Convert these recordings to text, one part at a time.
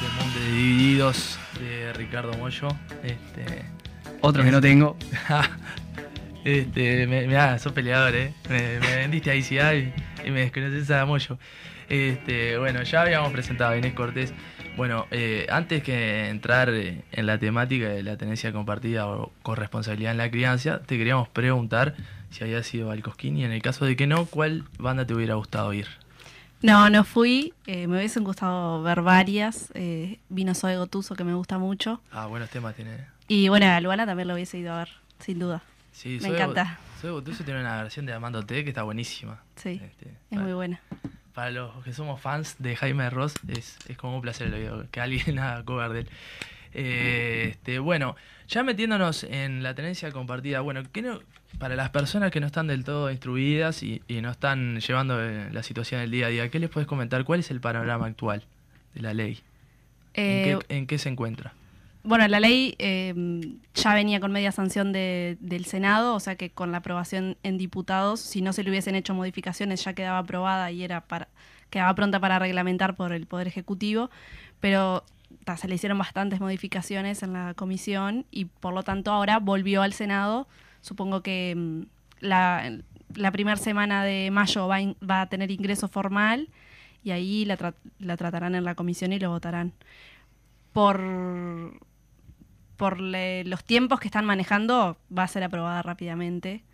de Divididos de Ricardo Mollo. Este, Otro que no tengo. este, me, me sos peleador, ¿eh? Me, me vendiste a ICI y, me desconoces a Mollo. Este, bueno, ya habíamos presentado a Inés Cortés. Bueno, eh, antes que entrar eh, en la temática de la tenencia compartida o corresponsabilidad en la crianza, te queríamos preguntar si había sido al Cosquín y en el caso de que no, ¿cuál banda te hubiera gustado ir? No, no fui. Eh, me hubiesen gustado ver varias. Eh, vino Zoe Gotuso, que me gusta mucho. Ah, buenos temas tiene. Y bueno, a Luana también lo hubiese ido a ver, sin duda. Sí, me encanta. Zoe Gotuso tiene una versión de Amándote que está buenísima. Sí, este, es muy buena. Para los que somos fans de Jaime Ross, es, es como un placer que alguien haga cover de él. Eh, este, bueno, ya metiéndonos en la tenencia compartida, bueno, ¿qué no, para las personas que no están del todo instruidas y, no están llevando eh, la situación del día a día, ¿qué les puedes comentar? ¿Cuál es el panorama actual de la ley? ¿En, qué, eh, se encuentra? Bueno, la ley eh, ya venía con media sanción del Senado, o sea que con la aprobación en diputados, si no se le hubiesen hecho modificaciones, ya quedaba aprobada y era para, quedaba pronta para reglamentar por el Poder Ejecutivo, pero se le hicieron bastantes modificaciones en la comisión y por lo tanto ahora volvió al Senado Supongo que mm, la, la primera semana de mayo va, va, a tener ingreso formal y ahí la, la, tratarán en la comisión y lo votarán. Por, por los tiempos que están manejando, va a ser aprobada rápidamente.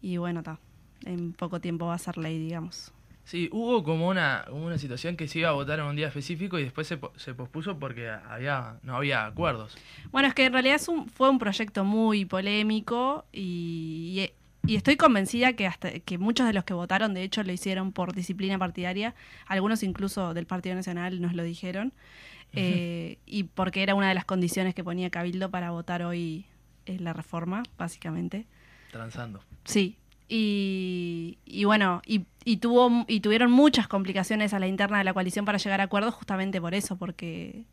Y bueno, está en poco tiempo va a ser ley, digamos. Sí, hubo como una, una situación que se iba a votar en un día específico y después se, se pospuso porque había no había acuerdos. Bueno, es que en realidad es un, fue un proyecto muy polémico y, y, estoy convencida que hasta que muchos de los que votaron, de hecho, lo hicieron por disciplina partidaria. Algunos incluso del Partido Nacional nos lo dijeron. Eh, y porque era una de las condiciones que ponía Cabildo para votar hoy en la reforma, básicamente. Transando. Sí, y, y, bueno, y, y, tuvo, y tuvieron muchas complicaciones a la interna de la coalición para llegar a acuerdos justamente por eso, porque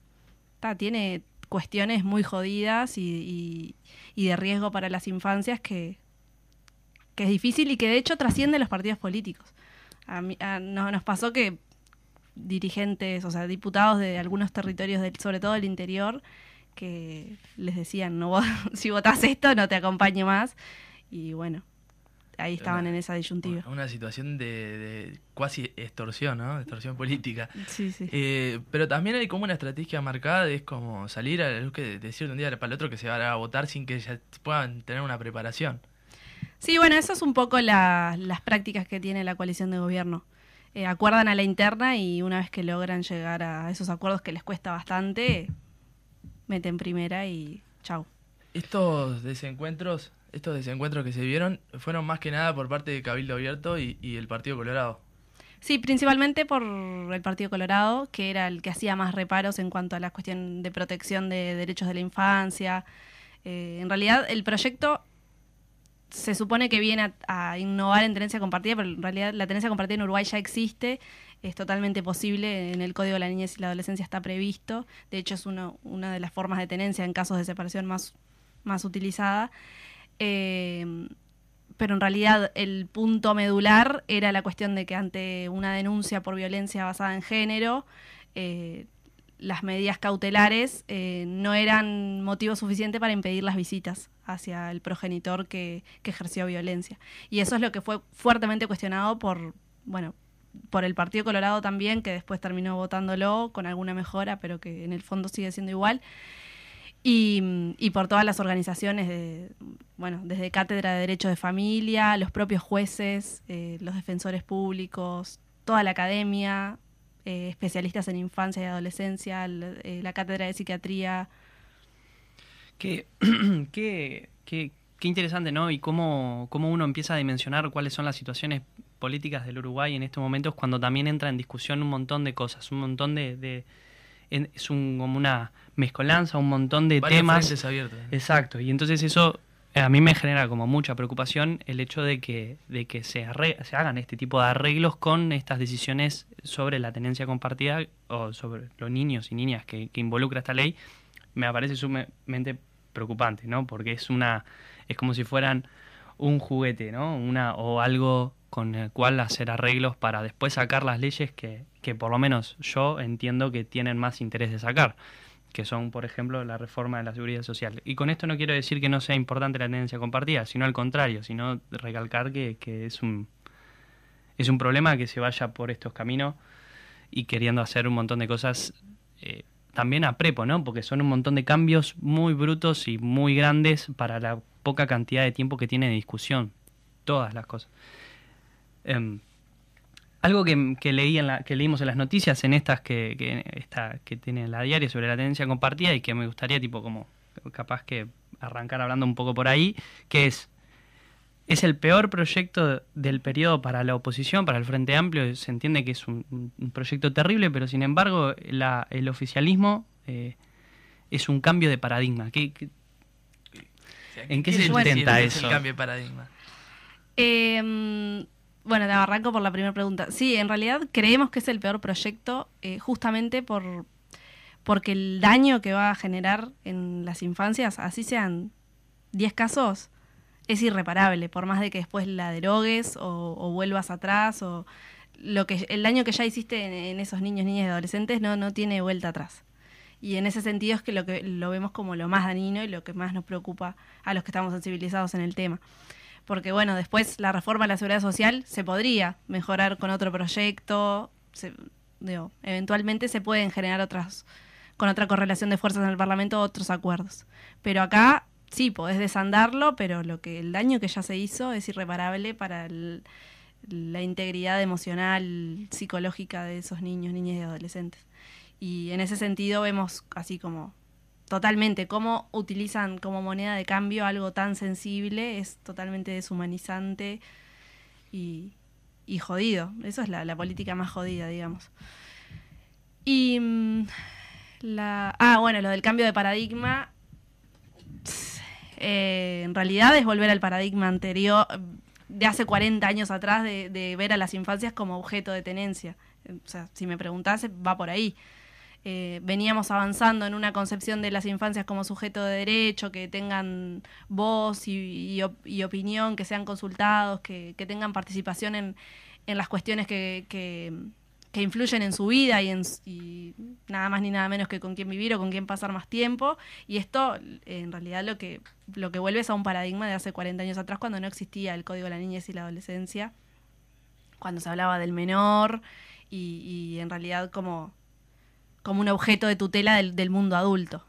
tiene cuestiones muy jodidas y, y, de riesgo para las infancias que, que es difícil y que de hecho trasciende los partidos políticos. A nos pasó que dirigentes, o sea, diputados de algunos territorios, del, sobre todo del interior, que les decían, no si votas esto no te acompañe más. Y bueno, ahí estaban en esa disyuntiva. Una situación de, cuasi extorsión, ¿no? Extorsión política. Sí, sí. Eh, pero también hay como una estrategia marcada, es como salir a la luz que decir de un día para el otro que se va a votar sin que ya puedan tener una preparación. Sí, bueno, eso es un poco las prácticas que tiene la coalición de gobierno. Eh, acuerdan a la interna y una vez que logran llegar a esos acuerdos que les cuesta bastante, meten primera y chau. Estos desencuentros estos desencuentros que se vieron fueron más que nada por parte de Cabildo Abierto y, el Partido Colorado. Sí, principalmente por el Partido Colorado, que era el que hacía más reparos en cuanto a la cuestión de protección de derechos de la infancia. Eh, en realidad, el proyecto se supone que viene a, innovar en tenencia compartida, pero en realidad la tenencia compartida en Uruguay ya existe, es totalmente posible, en el Código de la Niñez y la Adolescencia está previsto, de hecho es una de las formas de tenencia en casos de separación más, más utilizada. Eh, pero en realidad el punto medular era la cuestión de que ante una denuncia por violencia basada en género, eh, las medidas cautelares eh, no eran motivo suficiente para impedir las visitas hacia el progenitor que, que, ejerció violencia. Y eso es lo que fue fuertemente cuestionado por, bueno, por el Partido Colorado también, que después terminó votándolo con alguna mejora, pero que en el fondo sigue siendo igual. Y, y, por todas las organizaciones, de, bueno, desde Cátedra de Derecho de Familia, los propios jueces, eh, los defensores públicos, toda la academia, eh, especialistas en infancia y adolescencia, eh, la Cátedra de Psiquiatría. Qué, qué, qué, qué, interesante, ¿no? Y cómo, cómo uno empieza a dimensionar cuáles son las situaciones políticas del Uruguay en estos momentos cuando también entra en discusión un montón de cosas, un montón de... de es un, como una mezcolanza, un montón de temas. abiertos. Exacto, y entonces eso a mí me genera como mucha preocupación el hecho de que, de que se, se hagan este tipo de arreglos con estas decisiones sobre la tenencia compartida o sobre los niños y niñas que, que involucra esta ley. Me parece sumamente preocupante, ¿no? Porque es una es como si fueran un juguete, ¿no? Una o algo con el cual hacer arreglos para después sacar las leyes que, que por lo menos yo entiendo que tienen más interés de sacar que son, por ejemplo, la reforma de la seguridad social. Y con esto no quiero decir que no sea importante la tendencia compartida, sino al contrario, sino recalcar que, que es, un, es un problema que se vaya por estos caminos y queriendo hacer un montón de cosas eh, también a prepo, ¿no? Porque son un montón de cambios muy brutos y muy grandes para la poca cantidad de tiempo que tiene de discusión. Todas las cosas. Em, algo que, que, leí en la, que leímos en las noticias, en estas que, que, esta, que tiene la diaria sobre la tendencia compartida y que me gustaría tipo como capaz que arrancar hablando un poco por ahí, que es es el peor proyecto del periodo para la oposición, para el Frente Amplio. Se entiende que es un, proyecto terrible, pero sin embargo la, el oficialismo eh, es un cambio de paradigma. ¿Qué, en qué se intenta eso? El cambio de paradigma? Eh, bueno, te arranco por la primera pregunta. Sí, en realidad creemos que es el peor proyecto eh, justamente por porque el daño que va a generar en las infancias, así sean 10 casos, es irreparable, por más de que después la derogues o, vuelvas atrás o lo que el daño que ya hiciste en, esos niños, niñas y adolescentes no, no tiene vuelta atrás. Y en ese sentido es que lo que lo vemos como lo más dañino y lo que más nos preocupa a los que estamos sensibilizados en el tema. Porque bueno, después la reforma de la seguridad social se podría mejorar con otro proyecto, eventualmente se pueden generar otras con otra correlación de fuerzas en el Parlamento otros acuerdos. Pero acá sí, podés desandarlo, pero lo que el daño que ya se hizo es irreparable para la integridad emocional, psicológica de esos niños, niñas y adolescentes. Y en ese sentido vemos así como totalmente cómo utilizan como moneda de cambio algo tan sensible, es totalmente deshumanizante y, jodido. Eso es la, política más jodida, digamos. Y mm, la... Ah, bueno, lo del cambio de paradigma eh, en realidad es volver al paradigma anterior, de hace 40 años atrás, de, ver a las infancias como objeto de tenencia. O sea, si me preguntase, va por ahí. Eh, veníamos avanzando en una concepción de las infancias como sujeto de derecho, que tengan voz y, opinión, que sean consultados, que, tengan participación en, las cuestiones que, que influyen en su vida y, en, nada más ni nada menos que con quién vivir o con quién pasar más tiempo. Y esto, en realidad, lo que, lo que vuelve es a un paradigma de hace 40 años atrás, cuando no existía el Código de la Niñez y la Adolescencia, cuando se hablaba del menor y, en realidad como, como un objeto de tutela del, mundo adulto.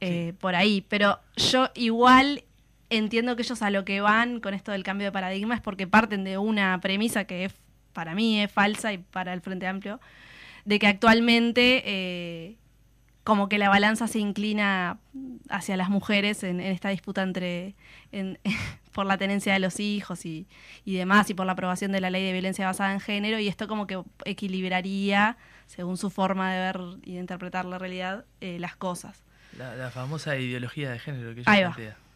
Eh, por ahí. Pero yo igual entiendo que ellos a lo que van con esto del cambio de paradigma es porque parten de una premisa que es para mí es falsa y para el Frente Amplio, de que actualmente eh, como que la balanza se inclina hacia las mujeres en, esta disputa entre por la tenencia de los hijos y, demás y por la aprobación de la ley de violencia basada en género y esto como que equilibraría según su forma de ver y de interpretar la realidad eh, las cosas. La, famosa ideología de género que ella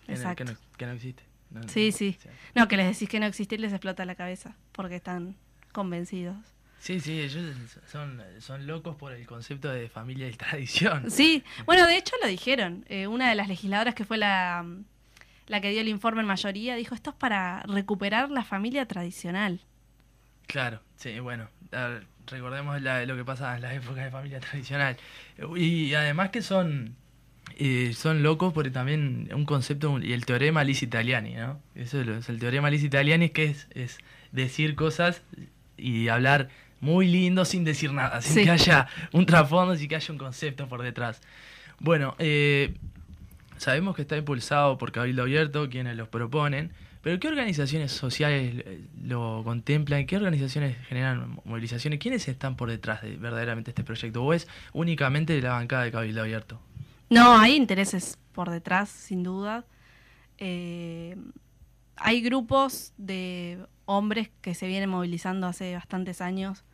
plantea que, no, que no existe. Sí, sí. No, que les decís que no existe y les explota la cabeza, porque están convencidos. Sí, sí, ellos son, son locos por el concepto de familia y tradición. Sí, bueno, de hecho lo dijeron. Eh, una de las legisladoras que fue la, la que dio el informe en mayoría dijo, esto es para recuperar la familia tradicional. Claro, sí, bueno, recordemos lo que pasa en la época de familia tradicional. Y además que son eh, son locos porque también un concepto, y el teorema Lis Italiani, ¿no? Eso es, el teorema Lis Italiani, que es, es decir cosas y hablar muy lindo sin decir nada, sin que haya un trasfondo, sin que haya un concepto por detrás. Bueno, eh, sabemos que está impulsado por Cabildo Abierto, quienes los proponen, pero ¿qué organizaciones sociales eh, lo contemplan? ¿Qué organizaciones generan movilizaciones? ¿Quiénes están por detrás de verdaderamente este proyecto? ¿O es únicamente la bancada de Cabildo Abierto? No, hay intereses por detrás, sin duda. Eh, hay grupos de hombres que se vienen movilizando hace bastantes años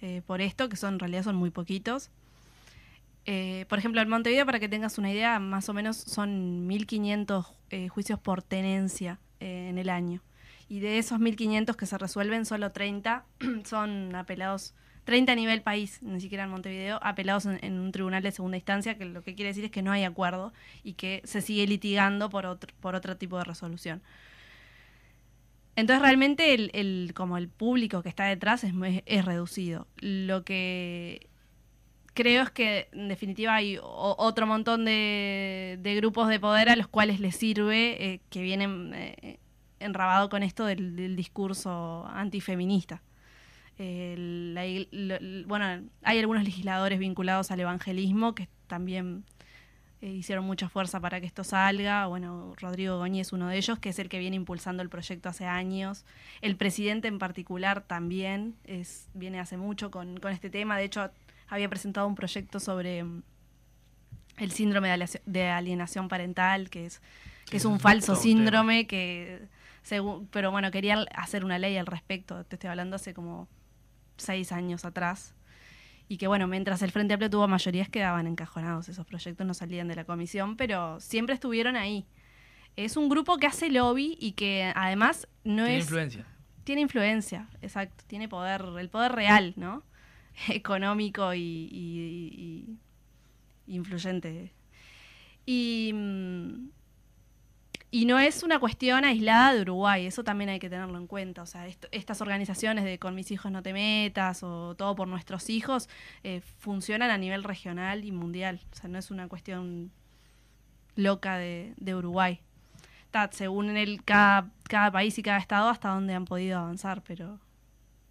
eh, por esto, que son en realidad son muy poquitos. Eh, por ejemplo, en Montevideo, para que tengas una idea, más o menos son 1.500 eh, juicios por tenencia en el año. Y de esos 1.500 que se resuelven, solo 30 son apelados, 30 a nivel país, ni siquiera en Montevideo, apelados en, un tribunal de segunda instancia, que lo que quiere decir es que no hay acuerdo y que se sigue litigando por otro, por otro tipo de resolución. Entonces realmente el, el- como el público que está detrás es, reducido. Lo que creo es que en definitiva hay otro montón de, grupos de poder a los cuales les sirve eh, que vienen eh, enrabado con esto del, discurso antifeminista. La lo- bueno, hay algunos legisladores vinculados al evangelismo que también eh, hicieron mucha fuerza para que esto salga. Bueno, Rodrigo Goñi es uno de ellos, que es el que viene impulsando el proyecto hace años. El presidente en particular también es, viene hace mucho con, con este tema. De hecho, había presentado un proyecto sobre mm, el síndrome de alienación- parental, que es, que es un falso tema. síndrome que según, pero bueno, querían hacer una ley al respecto. Te estoy hablando hace como seis años atrás. Y que bueno, mientras el Frente Amplio tuvo mayorías, quedaban encajonados esos proyectos, no salían de la comisión, pero siempre estuvieron ahí. Es un grupo que hace lobby y que además no Tiene es influencia. tiene influencia, exacto, tiene poder, el poder real, ¿no? Económico y, y- y influyente. Y, mm, y no es una cuestión aislada de Uruguay, eso también hay que tenerlo en cuenta. O sea, estas organizaciones de Con mis hijos no te metas o Todo por nuestros hijos eh, funcionan a nivel regional y mundial. O sea, no es una cuestión loca de, de Uruguay. Está, según el, cada, cada país y cada estado hasta dónde han podido avanzar, pero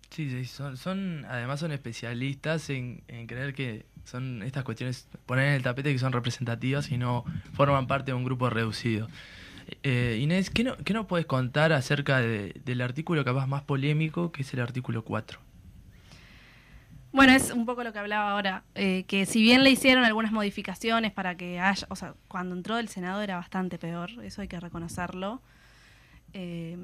Sí, sí, son, son, además son especialistas en, en creer que son estas cuestiones, poner en el tapete que son representativas y no forman parte de un grupo reducido. Eh, Inés, ¿qué, no, ¿qué nos puedes contar acerca de- del artículo capaz más polémico, que es el artículo 4? Bueno, es un poco lo que hablaba ahora, eh, que si bien le hicieron algunas modificaciones para que haya, o sea, cuando entró del Senado era bastante peor, eso hay que reconocerlo. Eh,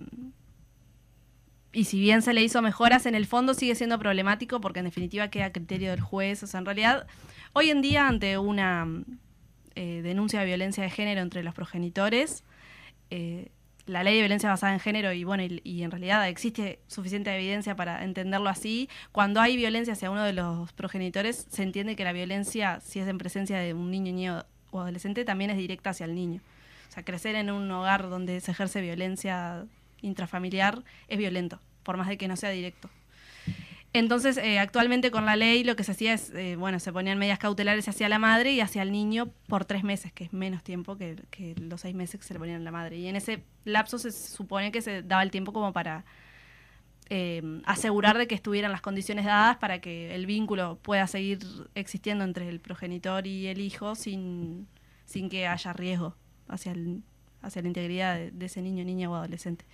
y si bien se le hizo mejoras, en el fondo sigue siendo problemático porque en definitiva queda criterio del juez. O sea, en realidad, hoy en día ante una eh, denuncia de violencia de género entre los progenitores, eh, la ley de violencia basada en género y bueno y, y en realidad existe suficiente evidencia para entenderlo así cuando hay violencia hacia uno de los progenitores se entiende que la violencia si es en presencia de un niño niño o adolescente también es directa hacia el niño. O sea crecer en un hogar donde se ejerce violencia intrafamiliar es violento por más de que no sea directo entonces, eh, actualmente con la ley lo que se hacía es, eh, bueno, se ponían medidas cautelares hacia la madre y hacia el niño por tres meses, que es menos tiempo que, los seis meses que se le ponían a la madre. Y en ese lapso se supone que se daba el tiempo como para eh, asegurar de que estuvieran las condiciones dadas para que el vínculo pueda seguir existiendo entre el progenitor y el hijo sin, sin que haya riesgo hacia, el- hacia la integridad de ese niño, niña o adolescente.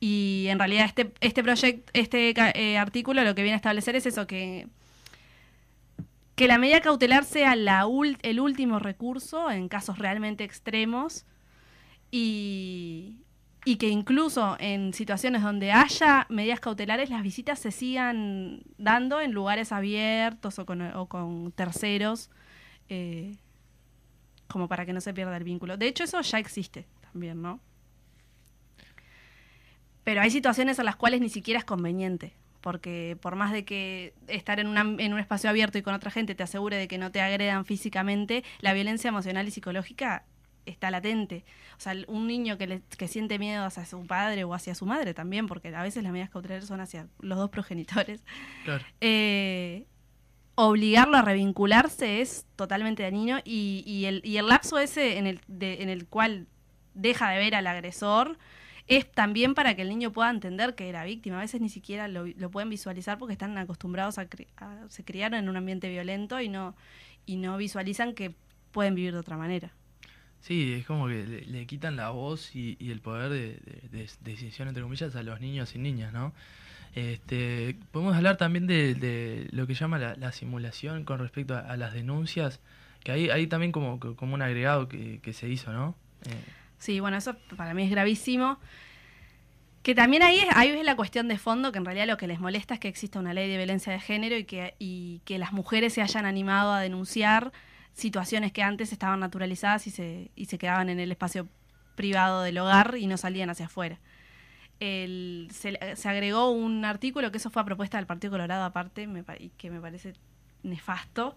Y en realidad este, este proyecto, este eh, artículo lo que viene a establecer es eso, que, que la medida cautelar sea el último recurso en casos realmente extremos y, y que incluso en situaciones donde haya medidas cautelares las visitas se sigan dando en lugares abiertos o con, o con terceros eh, como para que no se pierda el vínculo. De hecho eso ya existe también, ¿no? Pero hay situaciones en las cuales ni siquiera es conveniente, porque por más de que estar en, una- en un espacio abierto y con otra gente te asegure de que no te agredan físicamente, la violencia emocional y psicológica está latente. O sea, un niño que, le- que siente miedo hacia su padre o hacia su madre también, porque a veces las medidas cautelares son hacia los dos progenitores, Claro. eh, obligarlo a revincularse es totalmente dañino y, y el, y el lapso ese en el, de- en el cual deja de ver al agresor es también para que el niño pueda entender que era víctima. A veces ni siquiera lo, lo pueden visualizar porque están acostumbrados a, a- se criaron en un ambiente violento y no y no visualizan que pueden vivir de otra manera. Sí, es como que le, quitan la voz y, el poder de, de- de decisión, entre comillas, a los niños y niñas, ¿no? Este, podemos hablar también de, lo que llama la, la simulación con respecto a, las denuncias, que ahí, ahí también como, como un agregado que, que se hizo, ¿no? Eh, Sí, bueno, eso para mí es gravísimo. Que también ahí es, ahí es la cuestión de fondo, que en realidad lo que les molesta es que exista una ley de violencia de género y que, y que las mujeres se hayan animado a denunciar situaciones que antes estaban naturalizadas y se, y se quedaban en el espacio privado del hogar y no salían hacia afuera. El- se, se agregó un artículo que eso fue a propuesta del Partido Colorado aparte, me y que me parece nefasto,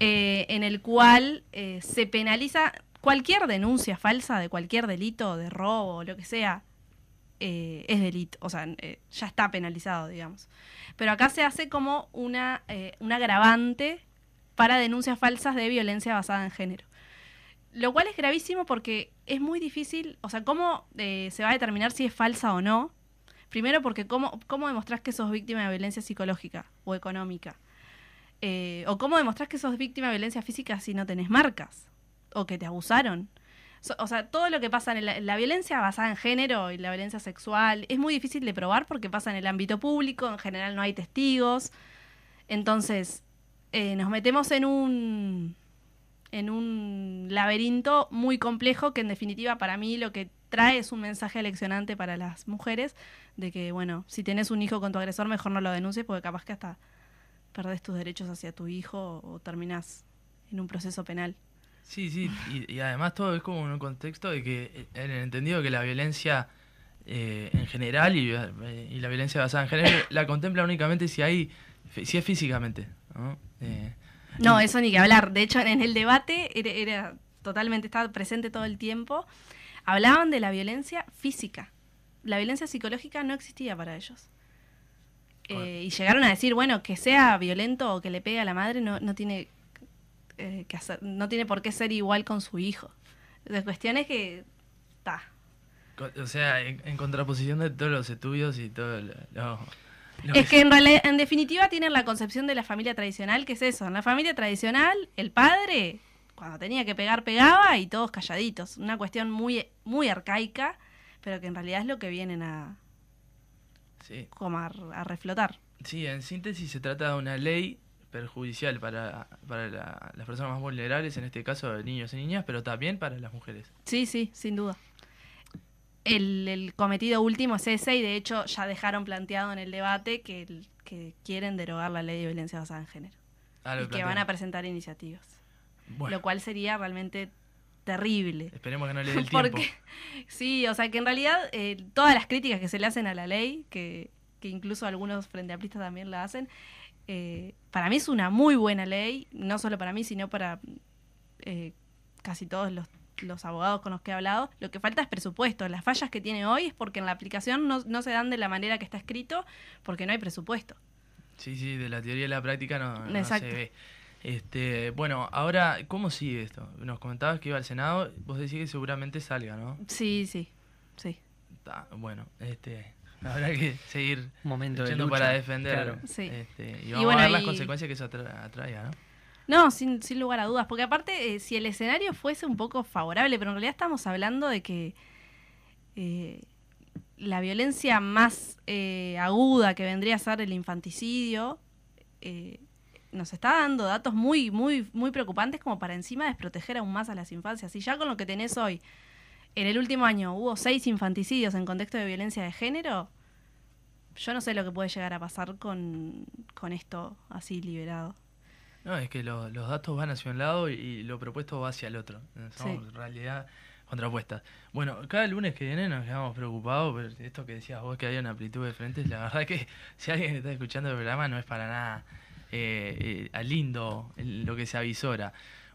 eh, en el cual eh, se penaliza cualquier denuncia falsa de cualquier delito, de robo lo que sea, eh, es delito, o sea, eh, ya está penalizado, digamos. Pero acá se hace como una, eh, un agravante para denuncias falsas de violencia basada en género. Lo cual es gravísimo porque es muy difícil, o sea, ¿cómo eh, se va a determinar si es falsa o no? Primero porque ¿cómo, cómo demostrás que sos víctima de violencia psicológica o económica? ¿O cómo demostrás que sos víctima de violencia física si no tenés marcas? ¿O que te abusaron? O sea, todo lo que pasa en la, la violencia basada en género y la violencia sexual es muy difícil de probar porque pasa en el ámbito público, en general no hay testigos. Entonces, eh, nos metemos en un en un laberinto muy complejo que en definitiva para mí lo que trae es un mensaje aleccionante para las mujeres de que, bueno, si tenés un hijo con tu agresor, mejor no lo denuncies porque capaz que hasta perdés tus derechos hacia tu hijo o terminás en un proceso penal. Sí, sí, y, y además todo es como en un contexto de que, eh, en el entendido que la violencia eh, en general y, eh, y la violencia basada en género la contempla únicamente si hay, si es físicamente, ¿no? Eh, No, eso ni que hablar. De hecho, en el debate era, era totalmente, estaba presente todo el tiempo. Hablaban de la violencia física. La violencia psicológica no existía para ellos. Eh, y llegaron a decir, bueno, que sea violento o que le pegue a la madre no, no tiene eh, que hacer, no tiene por qué ser igual con su hijo. La cuestión es que está. o sea, en, en contraposición de todos los estudios y todo lo, lo- lo Es que en, realidad, en definitiva tienen la concepción de la familia tradicional, que es eso. En la familia tradicional, el padre, cuando tenía que pegar, pegaba y todos calladitos. Una cuestión muy, muy arcaica, pero que en realidad es lo que vienen a, Sí, como a, a reflotar. sí, en síntesis se trata de una ley perjudicial para, para la- las personas más vulnerables, en este caso niños y niñas, pero también para las mujeres. Sí, sí, sin duda. El, el cometido último es ese y de hecho ya dejaron planteado en el debate que, el- que quieren derogar la ley de violencia basada en género. Ah, y que van a presentar iniciativas. Bueno, Lo cual sería realmente terrible. esperemos que no le dé el tiempo. Porque, sí, o sea que en realidad eh, todas las críticas que se le hacen a la ley, que, que incluso algunos frente amplistas también la hacen, eh, para mí es una muy buena ley, no solo para mí, sino para eh, casi todos los, los abogados con los que he hablado. Lo que falta es presupuesto. Las fallas que tiene hoy es porque en la aplicación no, no se dan de la manera que está escrito, porque no hay presupuesto. Sí, sí, de la teoría a la práctica no, no se ve. Este, bueno, ahora, ¿cómo sigue esto? Nos comentabas que iba al Senado, vos decís que seguramente salga, ¿no? Sí, sí, sí. Ta, bueno, este, habrá que seguir Un momento de luchando lucha, para defender. claro. Sí. Este, y Y vamos bueno, a ver las y- consecuencias que eso atra- atraiga, ¿no? No, sin, sin lugar a dudas, porque aparte, eh, si el escenario fuese un poco favorable, pero en realidad estamos hablando de que eh, la violencia más eh, aguda que vendría a ser el infanticidio eh, nos está dando datos muy, muy, muy preocupantes como para encima desproteger aún más a las infancias. Y ya con lo que tenés hoy, en el último año hubo seis infanticidios en contexto de violencia de género, yo no sé lo que puede llegar a pasar con, con esto así liberado. No, es que lo- los datos van hacia un lado y, y lo propuesto va hacia el otro. Son Sí. realidad contrapuestas. Bueno, cada lunes que viene nos quedamos preocupados, pero esto que decías vos que hay una amplitud de frentes, la verdad que si alguien está escuchando el programa no es para nada eh, eh, lindo lo que se avisora.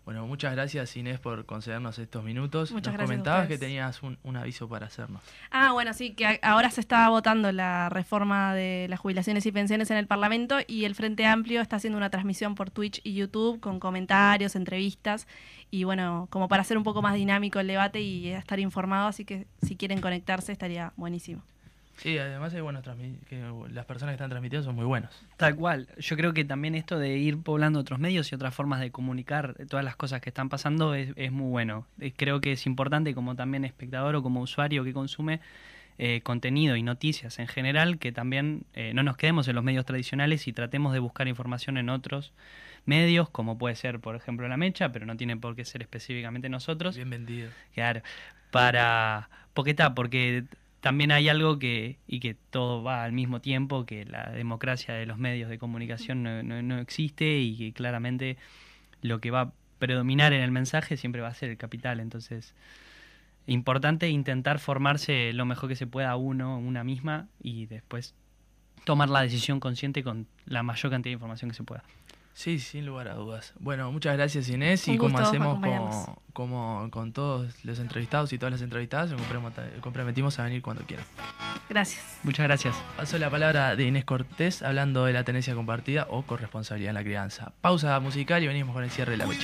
Bueno, muchas gracias Inés por concedernos estos minutos. Muchas nos gracias comentabas que tenías un, un aviso para hacernos. Ah, bueno, sí, que ahora se está votando la reforma de las jubilaciones y pensiones en el Parlamento y el Frente Amplio está haciendo una transmisión por Twitch y YouTube con comentarios, entrevistas y bueno, como para hacer un poco más dinámico el debate y estar informado, así que si quieren conectarse estaría buenísimo. Sí, además hay buenos que las personas que están transmitiendo son muy buenos. Tal cual. Yo creo que también esto de ir poblando otros medios y otras formas de comunicar todas las cosas que están pasando es, es muy bueno. Creo que es importante como también espectador o como usuario que consume eh, contenido y noticias en general, que también eh, no nos quedemos en los medios tradicionales y tratemos de buscar información en otros medios, como puede ser, por ejemplo, La Mecha, pero no tiene por qué ser específicamente nosotros. Bien vendido. Claro, para... Porque está, porque también hay algo que, y que todo va al mismo tiempo, que la democracia de los medios de comunicación no, no- no existe y que claramente lo que va a predominar en el mensaje siempre va a ser el capital. Entonces, importante intentar formarse lo mejor que se pueda uno, una misma, y después tomar la decisión consciente con la mayor cantidad de información que se pueda. Sí, sin lugar a dudas. Bueno, muchas gracias Inés y como hacemos con, como con todos los entrevistados y todas las entrevistadas, nos comprometimos a venir cuando quieran. Gracias. Muchas gracias. Paso la palabra de Inés Cortés hablando de la tenencia compartida o corresponsabilidad en la crianza. Pausa musical y venimos con el cierre de la amor.